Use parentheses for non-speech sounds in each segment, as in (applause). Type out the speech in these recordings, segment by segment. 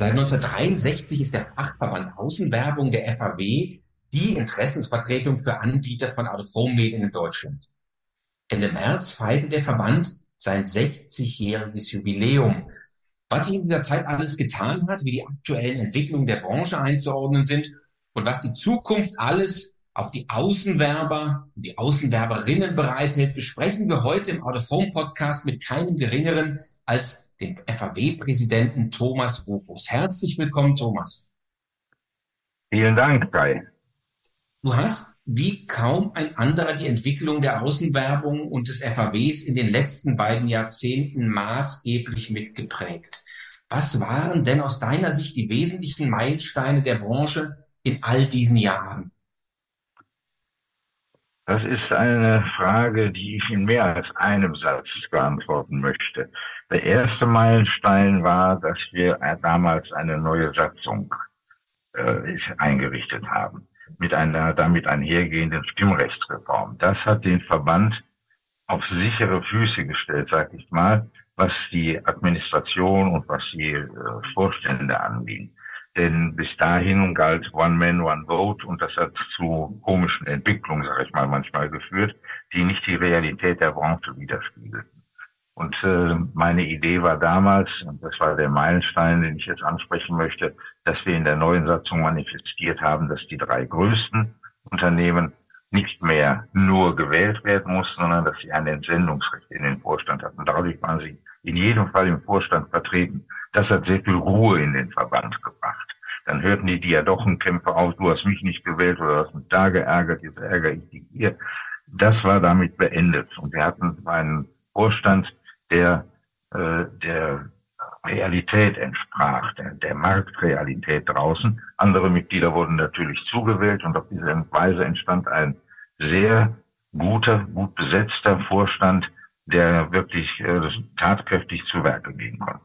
Seit 1963 ist der Fachverband Außenwerbung der FAW die Interessensvertretung für Anbieter von Out-of-Home-Medien in Deutschland. Ende März feierte der Verband sein 60-jähriges Jubiläum. Was sich in dieser Zeit alles getan hat, wie die aktuellen Entwicklungen der Branche einzuordnen sind und was die Zukunft alles auch die Außenwerber und die Außenwerberinnen bereithält, besprechen wir heute im Out-of-Home-Podcast mit keinem geringeren als dem FAW-Präsidenten Thomas Rufus. Herzlich willkommen, Thomas. Vielen Dank, Kai. Du hast wie kaum ein anderer die Entwicklung der Außenwerbung und des FAWs in den letzten beiden Jahrzehnten maßgeblich mitgeprägt. Was waren denn aus deiner Sicht die wesentlichen Meilensteine der Branche in all diesen Jahren? Das ist eine Frage, die ich in mehr als einem Satz beantworten möchte. Der erste Meilenstein war, dass wir damals eine neue Satzung äh, eingerichtet haben, mit einer damit einhergehenden Stimmrechtsreform. Das hat den Verband auf sichere Füße gestellt, sag ich mal, was die Administration und was die äh, Vorstände anging. Denn bis dahin galt One Man, One Vote und das hat zu komischen Entwicklungen, sage ich mal, manchmal geführt, die nicht die Realität der Branche widerspiegelten. Und äh, meine Idee war damals, und das war der Meilenstein, den ich jetzt ansprechen möchte, dass wir in der neuen Satzung manifestiert haben, dass die drei größten Unternehmen nicht mehr nur gewählt werden mussten, sondern dass sie ein Entsendungsrecht in den Vorstand hatten. Dadurch waren sie in jedem Fall im Vorstand vertreten. Das hat sehr viel Ruhe in den Verband gebracht. Dann hörten die Diadochenkämpfe auf, du hast mich nicht gewählt oder hast mich da geärgert, jetzt ärgere ich dich hier. Das war damit beendet. Und wir hatten einen Vorstand, der äh, der Realität entsprach, der, der Marktrealität draußen. Andere Mitglieder wurden natürlich zugewählt und auf diese Weise entstand ein sehr guter, gut besetzter Vorstand, der wirklich äh, tatkräftig zu Werke gehen konnte.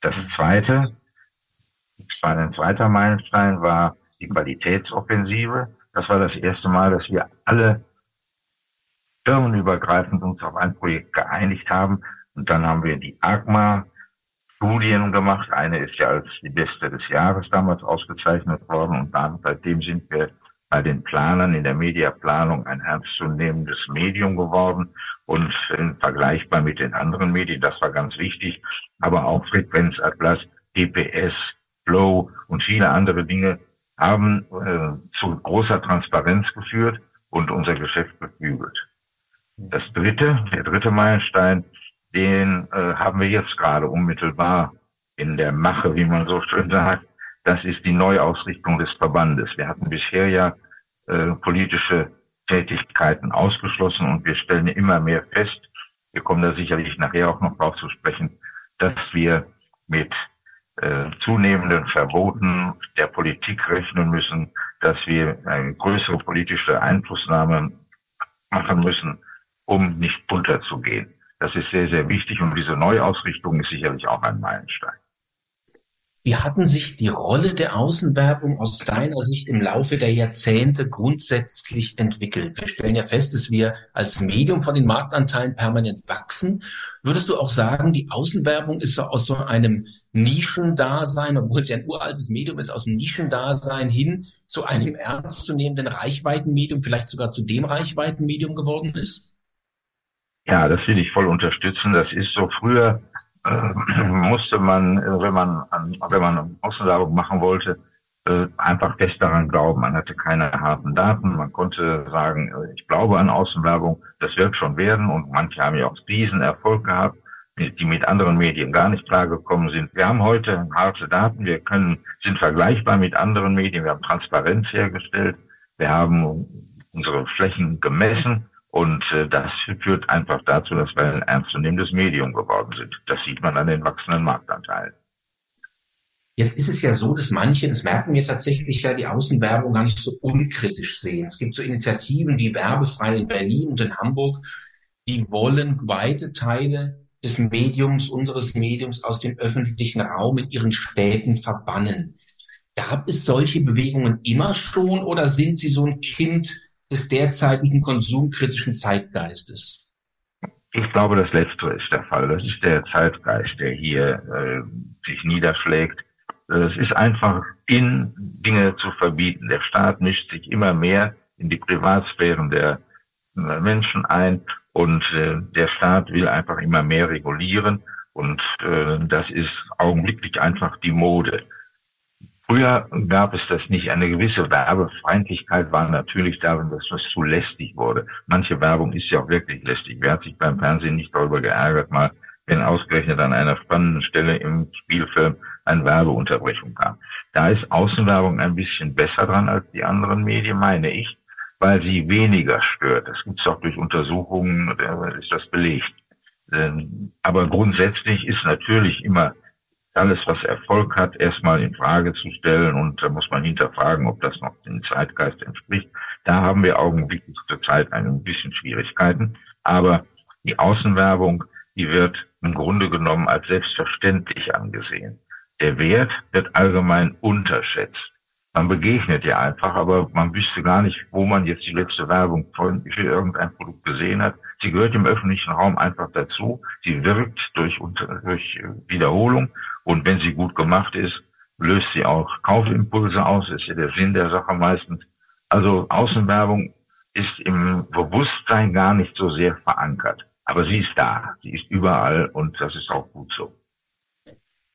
Das zweite, ein zweiter Meilenstein, war die Qualitätsoffensive. Das war das erste Mal, dass wir alle firmenübergreifend uns auf ein Projekt geeinigt haben. Und dann haben wir die AGMA Studien gemacht. Eine ist ja als die beste des Jahres damals ausgezeichnet worden. Und dann, seitdem sind wir bei den Planern in der Mediaplanung ein ernstzunehmendes Medium geworden und vergleichbar mit den anderen Medien. Das war ganz wichtig. Aber auch Frequenzatlas, GPS, Flow und viele andere Dinge haben äh, zu großer Transparenz geführt und unser Geschäft beflügelt. Das dritte, der dritte Meilenstein, den äh, haben wir jetzt gerade unmittelbar in der Mache, wie man so schön sagt. Das ist die Neuausrichtung des Verbandes. Wir hatten bisher ja äh, politische Tätigkeiten ausgeschlossen und wir stellen immer mehr fest, wir kommen da sicherlich nachher auch noch drauf zu sprechen, dass wir mit äh, zunehmenden Verboten der Politik rechnen müssen, dass wir eine größere politische Einflussnahme machen müssen, um nicht unterzugehen. Das ist sehr, sehr wichtig und diese Neuausrichtung ist sicherlich auch ein Meilenstein. Wie hatten sich die Rolle der Außenwerbung aus deiner Sicht im Laufe der Jahrzehnte grundsätzlich entwickelt? Wir stellen ja fest, dass wir als Medium von den Marktanteilen permanent wachsen. Würdest du auch sagen, die Außenwerbung ist so aus so einem Nischendasein, obwohl es ja ein uraltes Medium ist, aus dem Nischendasein hin zu einem ernstzunehmenden Reichweitenmedium, vielleicht sogar zu dem Reichweitenmedium geworden ist? Ja, das will ich voll unterstützen. Das ist so früher äh, (clears throat) musste man, äh, wenn man an, wenn man Außenwerbung machen wollte, äh, einfach fest daran glauben. Man hatte keine harten Daten. Man konnte sagen, äh, ich glaube an Außenwerbung, das wird schon werden. Und manche haben ja auch diesen Erfolg gehabt, die mit anderen Medien gar nicht klargekommen sind. Wir haben heute harte Daten. Wir können, sind vergleichbar mit anderen Medien. Wir haben Transparenz hergestellt. Wir haben unsere Flächen gemessen. Und äh, das führt einfach dazu, dass wir ein ernstzunehmendes Medium geworden sind. Das sieht man an den wachsenden Marktanteilen. Jetzt ist es ja so, dass manche, das merken wir tatsächlich ja, die Außenwerbung gar nicht so unkritisch sehen. Es gibt so Initiativen wie Werbefrei in Berlin und in Hamburg, die wollen weite Teile des Mediums, unseres Mediums aus dem öffentlichen Raum in ihren Städten verbannen. Gab es solche Bewegungen immer schon oder sind sie so ein Kind des derzeitigen konsumkritischen Zeitgeistes? Ich glaube, das Letztere ist der Fall. Das ist der Zeitgeist, der hier äh, sich niederschlägt. Es ist einfach in Dinge zu verbieten. Der Staat mischt sich immer mehr in die Privatsphären der Menschen ein und äh, der Staat will einfach immer mehr regulieren und äh, das ist augenblicklich einfach die Mode. Früher gab es das nicht. Eine gewisse Werbefeindlichkeit war natürlich darin, dass das zu lästig wurde. Manche Werbung ist ja auch wirklich lästig. Wer hat sich beim Fernsehen nicht darüber geärgert, mal wenn ausgerechnet an einer spannenden Stelle im Spielfilm eine Werbeunterbrechung kam. Da ist Außenwerbung ein bisschen besser dran als die anderen Medien, meine ich, weil sie weniger stört. Das gibt es auch durch Untersuchungen, ist das belegt. Ähm, aber grundsätzlich ist natürlich immer alles, was Erfolg hat, erstmal in Frage zu stellen und da muss man hinterfragen, ob das noch dem Zeitgeist entspricht. Da haben wir augenblicklich zurzeit ein bisschen Schwierigkeiten. Aber die Außenwerbung, die wird im Grunde genommen als selbstverständlich angesehen. Der Wert wird allgemein unterschätzt. Man begegnet ja einfach, aber man wüsste gar nicht, wo man jetzt die letzte Werbung für irgendein Produkt gesehen hat. Sie gehört im öffentlichen Raum einfach dazu. Sie wirkt durch, durch Wiederholung und wenn sie gut gemacht ist, löst sie auch Kaufimpulse aus. Das ist ja der Sinn der Sache meistens. Also Außenwerbung ist im Bewusstsein gar nicht so sehr verankert. Aber sie ist da, sie ist überall und das ist auch gut so.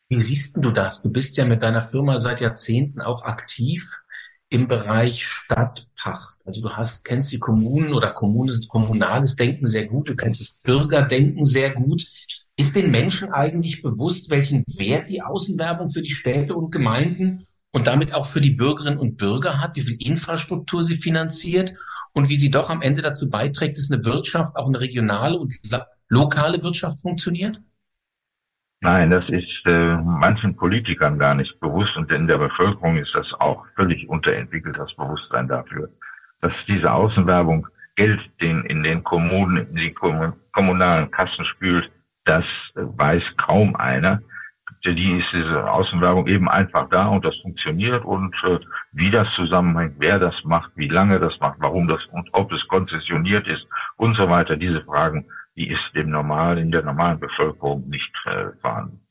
Wie siehst du das? Du bist ja mit deiner Firma seit Jahrzehnten auch aktiv im Bereich Stadtpacht. Also du hast, kennst die Kommunen oder kommunes, kommunales Denken sehr gut, du kennst das Bürgerdenken sehr gut. Ist den Menschen eigentlich bewusst, welchen Wert die Außenwerbung für die Städte und Gemeinden und damit auch für die Bürgerinnen und Bürger hat, wie viel Infrastruktur sie finanziert und wie sie doch am Ende dazu beiträgt, dass eine Wirtschaft, auch eine regionale und lokale Wirtschaft funktioniert? Nein, das ist äh, manchen Politikern gar nicht bewusst und in der Bevölkerung ist das auch völlig unterentwickelt, das Bewusstsein dafür, dass diese Außenwerbung Geld den, in den Kommunen, in die kommunalen Kassen spült, das äh, weiß kaum einer. Die ist diese Außenwerbung eben einfach da und das funktioniert und äh, wie das zusammenhängt, wer das macht, wie lange das macht, warum das und ob es konzessioniert ist und so weiter, diese Fragen die ist dem normal, in der normalen Bevölkerung nicht äh, vorhanden.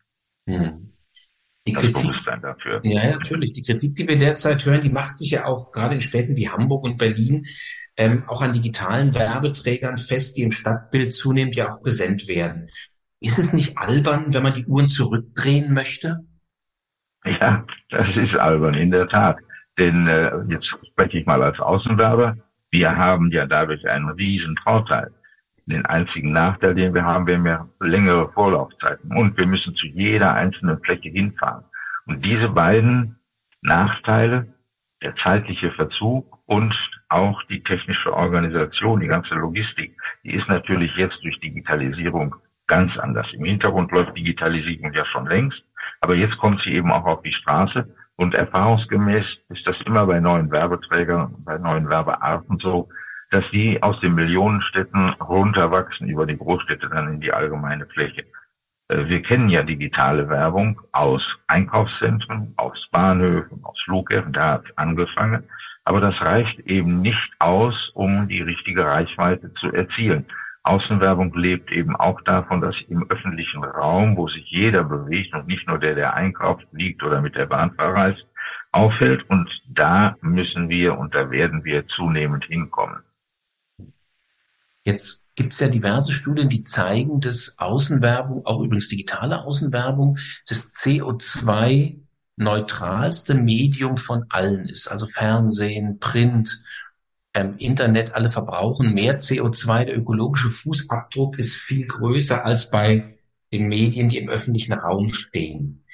Hm. Die das Kritik, Bewusstsein dafür. Ja, natürlich. Die Kritik, die wir derzeit hören, die macht sich ja auch gerade in Städten wie Hamburg und Berlin ähm, auch an digitalen Werbeträgern fest, die im Stadtbild zunehmend ja auch präsent werden. Ist es nicht albern, wenn man die Uhren zurückdrehen möchte? Ja, das ist albern, in der Tat. Denn äh, jetzt spreche ich mal als Außenwerber. Wir haben ja dadurch einen riesen Vorteil. Den einzigen Nachteil, den wir haben, wir haben ja längere Vorlaufzeiten und wir müssen zu jeder einzelnen Fläche hinfahren. Und diese beiden Nachteile, der zeitliche Verzug und auch die technische Organisation, die ganze Logistik, die ist natürlich jetzt durch Digitalisierung ganz anders. Im Hintergrund läuft Digitalisierung ja schon längst, aber jetzt kommt sie eben auch auf die Straße und erfahrungsgemäß ist das immer bei neuen Werbeträgern, bei neuen Werbearten so, dass die aus den Millionenstädten runterwachsen über die Großstädte dann in die allgemeine Fläche. Äh, wir kennen ja digitale Werbung aus Einkaufszentren, aus Bahnhöfen, aus Flughäfen, da hat es angefangen. Aber das reicht eben nicht aus, um die richtige Reichweite zu erzielen. Außenwerbung lebt eben auch davon, dass im öffentlichen Raum, wo sich jeder bewegt und nicht nur der, der einkauft, liegt oder mit der Bahn verreist, auffällt. Und da müssen wir und da werden wir zunehmend hinkommen. Jetzt gibt es ja diverse Studien, die zeigen, dass Außenwerbung, auch übrigens digitale Außenwerbung, das CO2 neutralste Medium von allen ist. Also Fernsehen, Print, ähm, Internet, alle verbrauchen mehr CO2. Der ökologische Fußabdruck ist viel größer als bei den Medien, die im öffentlichen Raum stehen.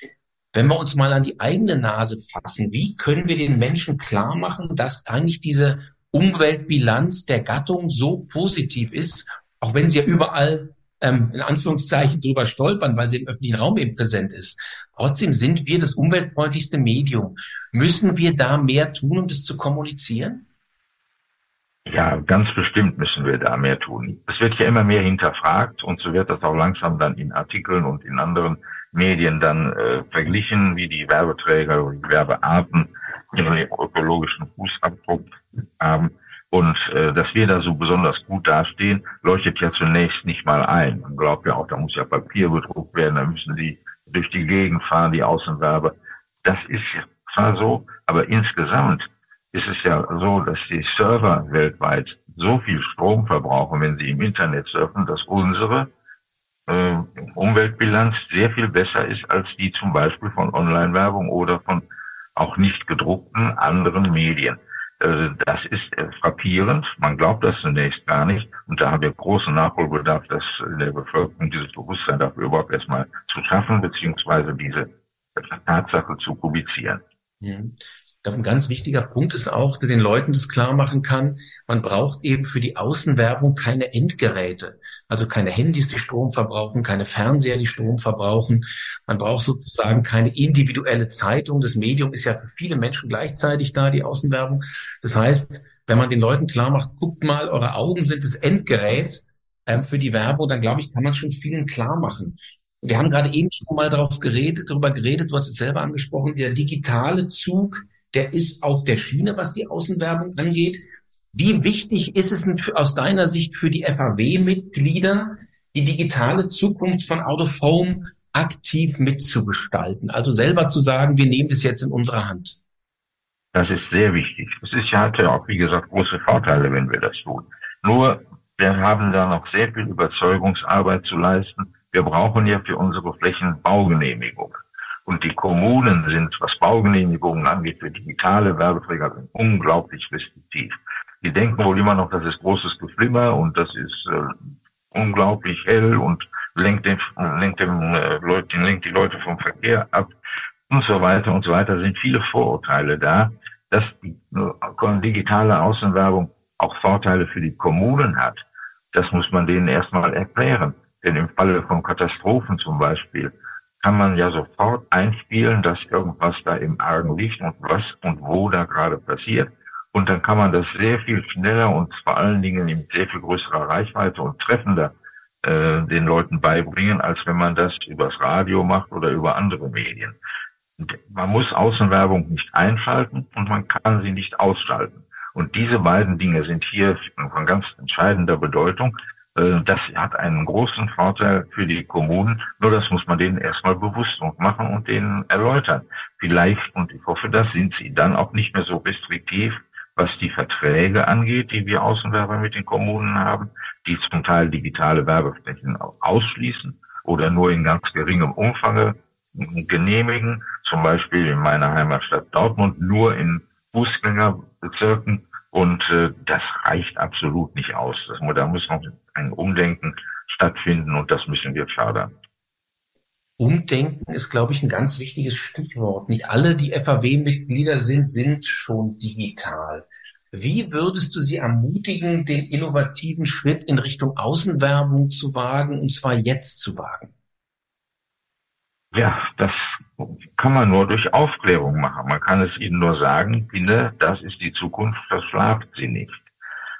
Wenn wir uns mal an die eigene Nase fassen, wie können wir den Menschen klar machen, dass eigentlich diese Umweltbilanz der Gattung so positiv ist, auch wenn sie ja überall ähm, in Anführungszeichen drüber stolpern, weil sie im öffentlichen Raum eben präsent ist. Trotzdem sind wir das umweltfreundlichste Medium. Müssen wir da mehr tun, um das zu kommunizieren? Ja, ganz bestimmt müssen wir da mehr tun. Es wird ja immer mehr hinterfragt und so wird das auch langsam dann in Artikeln und in anderen Medien dann äh, verglichen, wie die Werbeträger oder die Werbearten ihren ökologischen Fußabdruck haben. Und äh, dass wir da so besonders gut dastehen, leuchtet ja zunächst nicht mal ein. Man glaubt ja auch, da muss ja Papier bedruckt werden, da müssen die durch die Gegend fahren, die Außenwerber. Das ist zwar so, aber insgesamt ist es ja so, dass die Server weltweit so viel Strom verbrauchen, wenn sie im Internet surfen, dass unsere äh, Umweltbilanz sehr viel besser ist als die zum Beispiel von Online-Werbung oder von auch nicht gedruckten anderen Medien. Äh, das ist äh, frappierend. Man glaubt das zunächst gar nicht. Und da haben wir großen Nachholbedarf, dass der Bevölkerung dieses Bewusstsein dafür überhaupt erstmal zu schaffen, beziehungsweise diese Tatsache zu publizieren. Mhm glaube, ein ganz wichtiger Punkt ist auch, dass den Leuten das klar machen kann, man braucht eben für die Außenwerbung keine Endgeräte, also keine Handys, die Strom verbrauchen, keine Fernseher, die Strom verbrauchen. Man braucht sozusagen keine individuelle Zeitung. Das Medium ist ja für viele Menschen gleichzeitig da, die Außenwerbung. Das heißt, wenn man den Leuten klar macht, guckt mal, eure Augen sind das Endgerät ähm, für die Werbung, dann glaube ich, kann man schon vielen klar machen. Wir haben gerade eben schon mal darauf geredet, darüber geredet, du hast es selber angesprochen, der digitale Zug der ist auf der Schiene, was die Außenwerbung angeht. Wie wichtig ist es aus deiner Sicht für die FAW-Mitglieder, die digitale Zukunft von Out of Home aktiv mitzugestalten? Also selber zu sagen, wir nehmen das jetzt in unsere Hand. Das ist sehr wichtig. Es ist ja hat ja auch, wie gesagt, große Vorteile, wenn wir das tun. Nur, wir haben da noch sehr viel Überzeugungsarbeit zu leisten. Wir brauchen ja für unsere Flächen Baugenehmigung. Und die Kommunen sind, was Baugenehmigungen angeht, für digitale Werbeträger unglaublich restriktiv. Die denken wohl immer noch, das ist großes Geflimmer und das ist äh, unglaublich hell und lenkt, den, lenkt, den, äh, Leute, lenkt die Leute vom Verkehr ab und so weiter und so weiter. Da sind viele Vorurteile da, dass die äh, digitale Außenwerbung auch Vorteile für die Kommunen hat. Das muss man denen erstmal erklären. Denn im Falle von Katastrophen zum Beispiel kann man ja sofort einspielen, dass irgendwas da im Argen liegt und was und wo da gerade passiert. Und dann kann man das sehr viel schneller und vor allen Dingen in sehr viel größerer Reichweite und treffender äh, den Leuten beibringen, als wenn man das übers Radio macht oder über andere Medien. Man muss Außenwerbung nicht einschalten und man kann sie nicht ausschalten. Und diese beiden Dinge sind hier von ganz entscheidender Bedeutung, das hat einen großen Vorteil für die Kommunen, nur das muss man denen erstmal bewusst machen und denen erläutern. Vielleicht, und ich hoffe, das sind sie dann auch nicht mehr so restriktiv, was die Verträge angeht, die wir Außenwerber mit den Kommunen haben, die zum Teil digitale Werbeflächen ausschließen oder nur in ganz geringem Umfang genehmigen, zum Beispiel in meiner Heimatstadt Dortmund nur in Fußgängerbezirken und äh, das reicht absolut nicht aus. Das, da muss noch ein Umdenken stattfinden und das müssen wir fördern. Umdenken ist, glaube ich, ein ganz wichtiges Stichwort. Nicht alle, die FAW-Mitglieder sind, sind schon digital. Wie würdest du sie ermutigen, den innovativen Schritt in Richtung Außenwerbung zu wagen, und zwar jetzt zu wagen? Ja, das kann man nur durch Aufklärung machen. Man kann es ihnen nur sagen, Kinder, das ist die Zukunft, verschlaft sie nicht.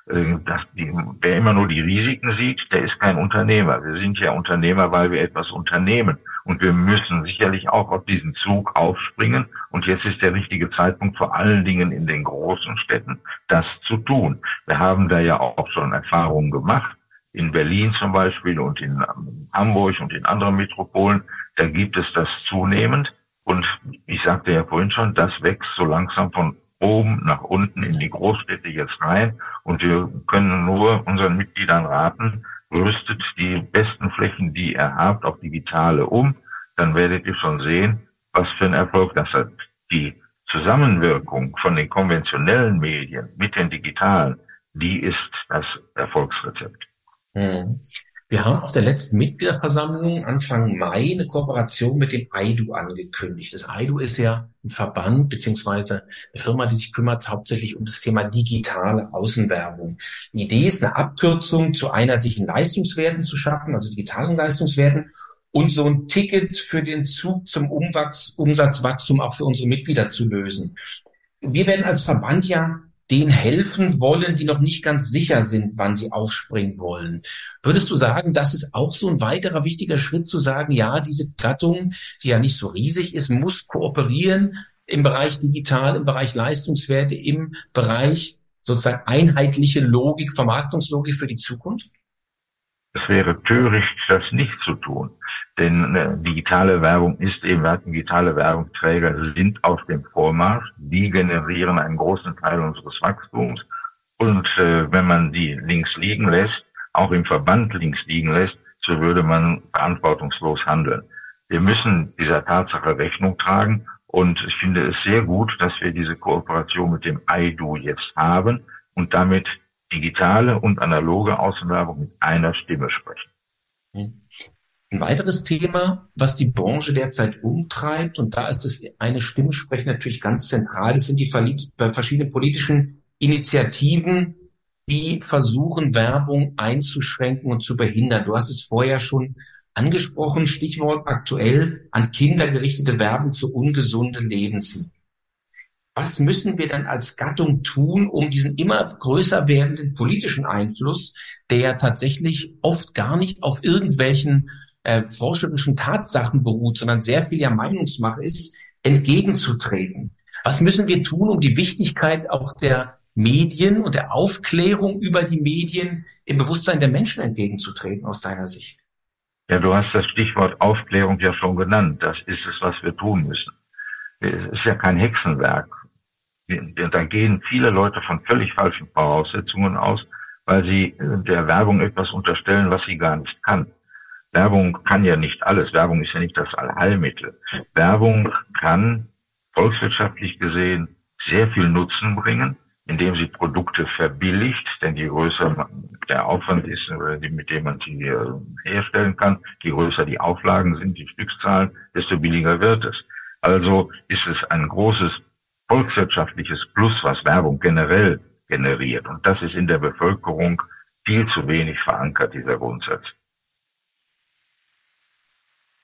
Äh, dass die, wer immer nur die Risiken sieht, der ist kein Unternehmer. Wir sind ja Unternehmer, weil wir etwas unternehmen. Und wir müssen sicherlich auch auf diesen Zug aufspringen. Und jetzt ist der richtige Zeitpunkt, vor allen Dingen in den großen Städten, das zu tun. Wir haben da ja auch schon Erfahrungen gemacht. In Berlin zum Beispiel und in Hamburg und in anderen Metropolen. Da gibt es das zunehmend. Und ich sagte ja vorhin schon, das wächst so langsam von oben nach unten in die Großstädte jetzt rein. Und wir können nur unseren Mitgliedern raten, rüstet die besten Flächen, die ihr habt, auf digitale um. Dann werdet ihr schon sehen, was für ein Erfolg das hat. Die Zusammenwirkung von den konventionellen Medien mit den digitalen, die ist das Erfolgsrezept. Hm. Wir haben auf der letzten Mitgliederversammlung Anfang Mai eine Kooperation mit dem AIDU angekündigt. Das AIDU ist ja ein Verband beziehungsweise eine Firma, die sich kümmert hauptsächlich um das Thema digitale Außenwerbung. Die Idee ist, eine Abkürzung zu einheitlichen Leistungswerten zu schaffen, also digitalen Leistungswerten und so ein Ticket für den Zug zum Umwachs, Umsatzwachstum auch für unsere Mitglieder zu lösen. Wir werden als Verband ja denen helfen wollen, die noch nicht ganz sicher sind, wann sie aufspringen wollen. Würdest du sagen, das ist auch so ein weiterer wichtiger Schritt zu sagen, ja, diese Gattung, die ja nicht so riesig ist, muss kooperieren im Bereich digital, im Bereich Leistungswerte, im Bereich sozusagen einheitliche Logik, Vermarktungslogik für die Zukunft? Es wäre töricht, das nicht zu tun. Denn äh, digitale Werbung ist eben, digitale Werbungsträger sind auf dem Vormarsch. Die generieren einen großen Teil unseres Wachstums. Und äh, wenn man die links liegen lässt, auch im Verband links liegen lässt, so würde man verantwortungslos handeln. Wir müssen dieser Tatsache Rechnung tragen und ich finde es sehr gut, dass wir diese Kooperation mit dem IDU jetzt haben und damit digitale und analoge Außenwerbung mit einer Stimme sprechen. Ein weiteres Thema, was die Branche derzeit umtreibt, und da ist das eine Stimme sprechen natürlich ganz zentral, das sind die verschiedenen politischen Initiativen, die versuchen, Werbung einzuschränken und zu behindern. Du hast es vorher schon angesprochen, Stichwort aktuell an Kinder gerichtete Werbung für ungesunde Lebensmittel was müssen wir dann als Gattung tun, um diesen immer größer werdenden politischen Einfluss, der ja tatsächlich oft gar nicht auf irgendwelchen äh, forscherischen Tatsachen beruht, sondern sehr viel ja Meinungsmache ist, entgegenzutreten? Was müssen wir tun, um die Wichtigkeit auch der Medien und der Aufklärung über die Medien im Bewusstsein der Menschen entgegenzutreten, aus deiner Sicht? Ja, du hast das Stichwort Aufklärung ja schon genannt. Das ist es, was wir tun müssen. Es ist ja kein Hexenwerk da gehen viele Leute von völlig falschen Voraussetzungen aus, weil sie äh, der Werbung etwas unterstellen, was sie gar nicht kann. Werbung kann ja nicht alles. Werbung ist ja nicht das Allheilmittel. Werbung kann volkswirtschaftlich gesehen sehr viel Nutzen bringen, indem sie Produkte verbilligt, denn je größer der Aufwand ist, äh, mit dem man sie äh, herstellen kann, je größer die Auflagen sind, die Stückzahlen, desto billiger wird es. Also ist es ein großes volkswirtschaftliches Plus, was Werbung generell generiert. Und das ist in der Bevölkerung viel zu wenig verankert, dieser Grundsatz.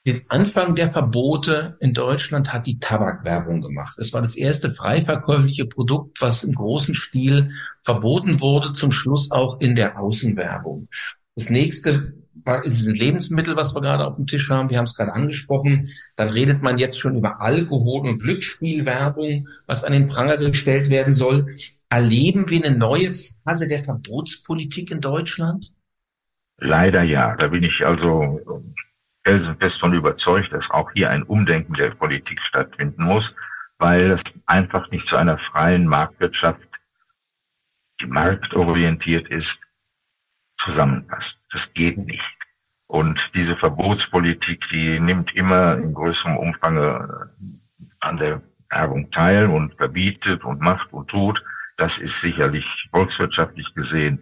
Den Anfang der Verbote in Deutschland hat die Tabakwerbung gemacht. Es war das erste frei verkäufliche Produkt, was im großen Stil verboten wurde, zum Schluss auch in der Außenwerbung. Das nächste Lebensmittel, was wir gerade auf dem Tisch haben. Wir haben es gerade angesprochen. Dann redet man jetzt schon über Alkohol- und Glücksspielwerbung, was an den Pranger gestellt werden soll. Erleben wir eine neue Phase der Verbotspolitik in Deutschland? Leider ja. Da bin ich also felsenfest von überzeugt, dass auch hier ein Umdenken der Politik stattfinden muss, weil es einfach nicht zu einer freien Marktwirtschaft, die marktorientiert ist, zusammenpasst. Das geht nicht. Und diese Verbotspolitik, die nimmt immer in größerem Umfang äh, an der Werbung teil und verbietet und macht und tut. Das ist sicherlich volkswirtschaftlich gesehen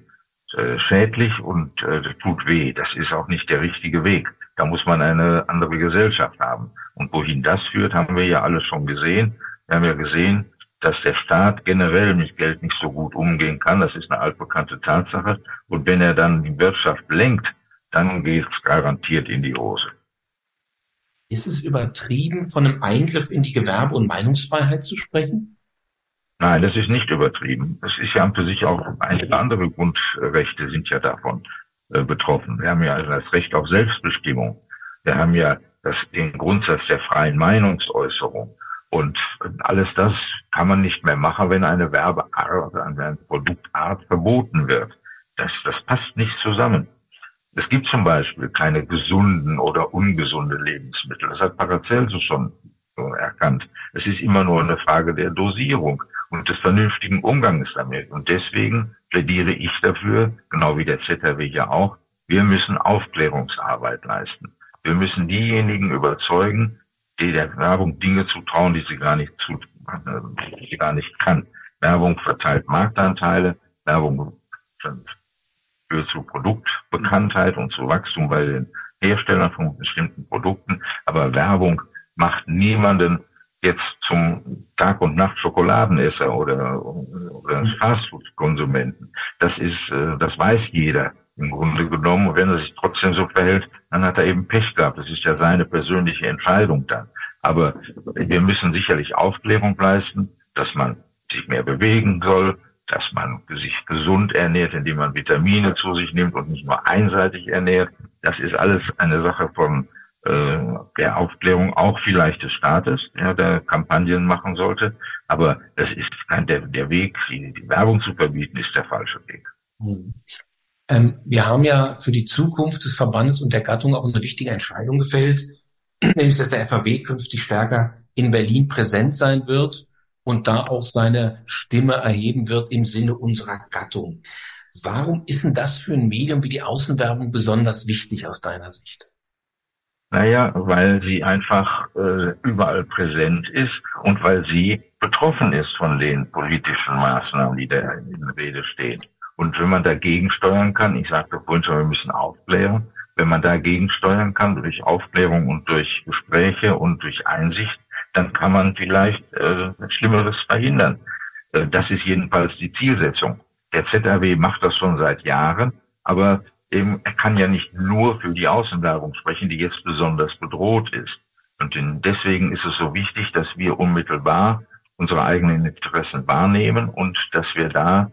äh, schädlich und äh, tut weh. Das ist auch nicht der richtige Weg. Da muss man eine andere Gesellschaft haben. Und wohin das führt, haben wir ja alles schon gesehen. Wir haben ja gesehen, dass der Staat generell mit Geld nicht so gut umgehen kann. Das ist eine altbekannte Tatsache. Und wenn er dann die Wirtschaft lenkt, dann geht es garantiert in die Hose. Ist es übertrieben, von einem Eingriff in die Gewerbe- und Meinungsfreiheit zu sprechen? Nein, das ist nicht übertrieben. Das ist ja für sich auch einige andere Grundrechte sind ja davon äh, betroffen. Wir haben ja also das Recht auf Selbstbestimmung. Wir haben ja das, den Grundsatz der freien Meinungsäußerung. Und alles das kann man nicht mehr machen, wenn eine Werbeart, eine Produktart verboten wird. Das, das passt nicht zusammen. Es gibt zum Beispiel keine gesunden oder ungesunde Lebensmittel. Das hat Paracelsus schon erkannt. Es ist immer nur eine Frage der Dosierung und des vernünftigen Umgangs damit. Und deswegen plädiere ich dafür, genau wie der ZRW ja auch, wir müssen Aufklärungsarbeit leisten. Wir müssen diejenigen überzeugen, die der Werbung Dinge zutrauen, die sie gar nicht zu, die sie gar nicht kann. Werbung verteilt Marktanteile, Werbung führt zu Produktbekanntheit und zu Wachstum bei den Herstellern von bestimmten Produkten, aber Werbung macht niemanden jetzt zum Tag und Nacht Schokoladenesser oder, oder Fastfood-Konsumenten. Das ist, äh, das weiß jeder im Grunde genommen. Und wenn er sich trotzdem so verhält, dann hat er eben Pech gehabt. Das ist ja seine persönliche Entscheidung dann. Aber wir müssen sicherlich Aufklärung leisten, dass man sich mehr bewegen soll, dass man sich gesund ernährt, indem man Vitamine zu sich nimmt und nicht nur einseitig ernährt. Das ist alles eine Sache von äh, der Aufklärung, auch vielleicht des Staates, ja, der Kampagnen machen sollte. Aber das ist kein der, der Weg, die, die Werbung zu verbieten, ist der falsche Weg. Hm. Ähm, wir haben ja für die Zukunft des Verbandes und der Gattung auch eine wichtige Entscheidung gefällt, (clears throat) nämlich dass der FAW künftig stärker in Berlin präsent sein wird und da auch seine Stimme erheben wird im Sinne unserer Gattung. Warum ist denn das für ein Medium wie die Außenwerbung besonders wichtig aus deiner Sicht? Naja, weil sie einfach äh, überall präsent ist und weil sie betroffen ist von den politischen Maßnahmen, die da in Rede stehen. Und wenn man dagegen steuern kann, ich sagte vorhin schon, wir müssen aufklären, wenn man dagegen steuern kann durch Aufklärung und durch Gespräche und durch Einsicht, dann kann man vielleicht äh, Schlimmeres verhindern. Äh, das ist jedenfalls die Zielsetzung. Der ZAW macht das schon seit Jahren, aber eben, er kann ja nicht nur für die Außenwerbung sprechen, die jetzt besonders bedroht ist. Und deswegen ist es so wichtig, dass wir unmittelbar unsere eigenen Interessen wahrnehmen und dass wir da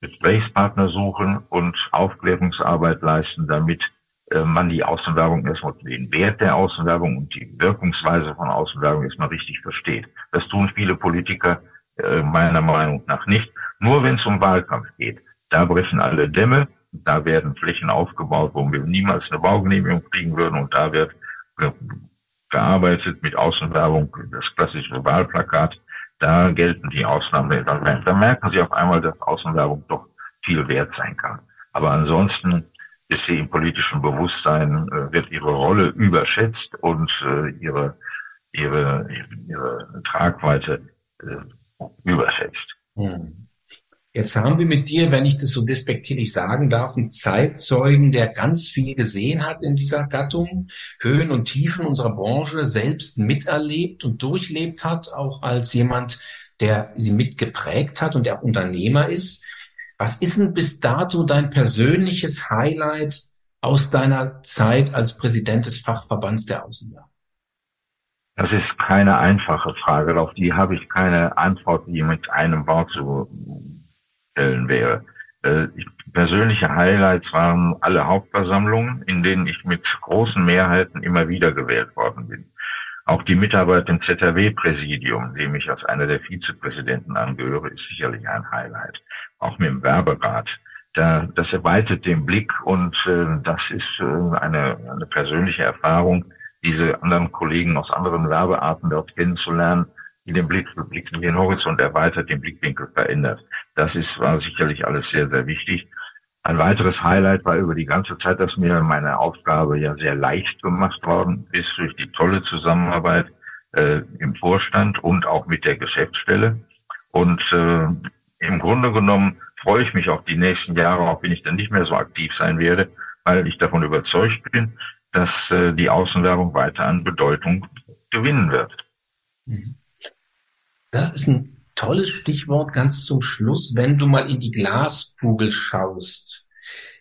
Gesprächspartner suchen und Aufklärungsarbeit leisten, damit äh, man die Außenwerbung erstmal den Wert der Außenwerbung und die Wirkungsweise von Außenwerbung erstmal richtig versteht. Das tun viele Politiker äh, meiner Meinung nach nicht. Nur wenn es um Wahlkampf geht, da brechen alle Dämme, da werden Flächen aufgebaut, wo wir niemals eine Baugenehmigung kriegen würden und da wird gearbeitet mit Außenwerbung, das klassische Wahlplakat, da gelten die Ausnahmen. Da merken Sie auf einmal, dass Außenwerbung doch viel wert sein kann. Aber ansonsten ist sie im politischen Bewusstsein, äh, wird ihre Rolle überschätzt und äh, ihre, ihre, ihre Tragweite äh, überschätzt. Hm. Jetzt haben wir mit dir, wenn ich das so despektierlich sagen darf, einen Zeitzeugen, der ganz viel gesehen hat in dieser Gattung, Höhen und Tiefen unserer Branche selbst miterlebt und durchlebt hat, auch als jemand, der sie mitgeprägt hat und der auch Unternehmer ist. Was ist denn bis dato dein persönliches Highlight aus deiner Zeit als Präsident des Fachverbands der Außenwerbung? Das ist keine einfache Frage, auf die habe ich keine Antwort, die mit einem Wort zu stellen wäre. Äh, persönliche Highlights waren alle Hauptversammlungen, in denen ich mit großen Mehrheiten immer wieder gewählt worden bin. Auch die Mitarbeit im ZRW-Präsidium, dem ich als einer der Vizepräsidenten angehöre, ist sicherlich ein Highlight. Auch mit dem Werberat. Da, das erweitert den Blick und äh, das ist äh, eine, eine persönliche Erfahrung, diese anderen Kollegen aus anderen Werbearten dort kennenzulernen, den Blick, Blick den Horizont erweitert, den Blickwinkel verändert. Das ist, war sicherlich alles sehr, sehr wichtig. Ein weiteres Highlight war über die ganze Zeit, dass mir meine Aufgabe ja sehr leicht gemacht worden ist durch die tolle Zusammenarbeit äh, im Vorstand und auch mit der Geschäftsstelle. Und äh, im Grunde genommen freue ich mich auf die nächsten Jahre, auch wenn ich dann nicht mehr so aktiv sein werde, weil ich davon überzeugt bin, dass äh, die Außenwerbung weiter an Bedeutung gewinnen wird. Mhm. Das ist ein tolles Stichwort ganz zum Schluss, wenn du mal in die Glaskugel schaust.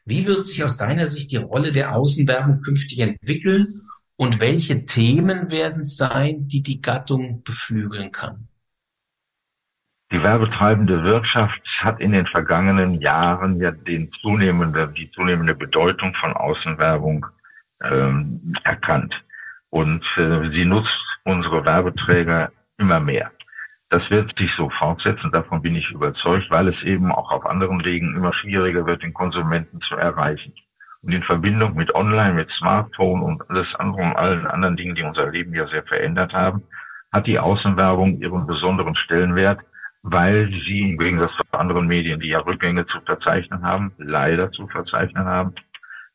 Wie wird sich aus deiner Sicht die Rolle der Außenwerbung künftig entwickeln und welche Themen werden es sein, die die Gattung beflügeln kann? Die werbetreibende Wirtschaft hat in den vergangenen Jahren ja den zunehmende, die zunehmende Bedeutung von Außenwerbung ähm, erkannt. Und äh, sie nutzt unsere Werbeträger immer mehr. Das wird sich so fortsetzen, davon bin ich überzeugt, weil es eben auch auf anderen Wegen immer schwieriger wird, den Konsumenten zu erreichen. Und in Verbindung mit Online, mit Smartphone und alles andere und allen anderen Dingen, die unser Leben ja sehr verändert haben, hat die Außenwerbung ihren besonderen Stellenwert, weil sie im Gegensatz zu anderen Medien, die ja Rückgänge zu verzeichnen haben, leider zu verzeichnen haben,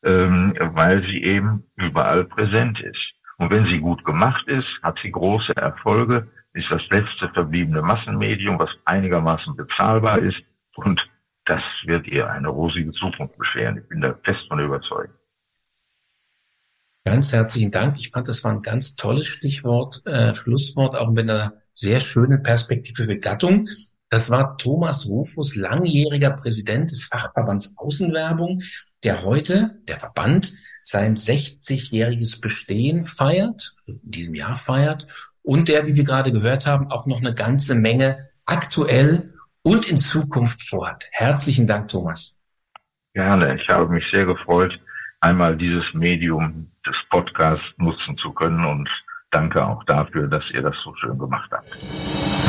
ähm, weil sie eben überall präsent ist. Und wenn sie gut gemacht ist, hat sie große Erfolge, ist das letzte verbliebene Massenmedium, was einigermaßen bezahlbar ist. Und das wird ihr eine rosige Zukunft bescheren. Ich bin da fest von überzeugt. Ganz herzlichen Dank. Ich fand, das war ein ganz tolles Stichwort, äh, Schlusswort, auch mit einer sehr schönen Perspektive für Gattung. Das war Thomas Rufus, langjähriger Präsident des Fachverbands Außenwerbung, der heute, der Verband, sein 60-jähriges Bestehen feiert, in diesem Jahr feiert und der, wie wir gerade gehört haben, auch noch eine ganze Menge aktuell und in Zukunft vorhat. Herzlichen Dank, Thomas. Gerne. Ich habe mich sehr gefreut, einmal dieses Medium des Podcasts nutzen zu können und danke auch dafür, dass ihr das so schön gemacht habt.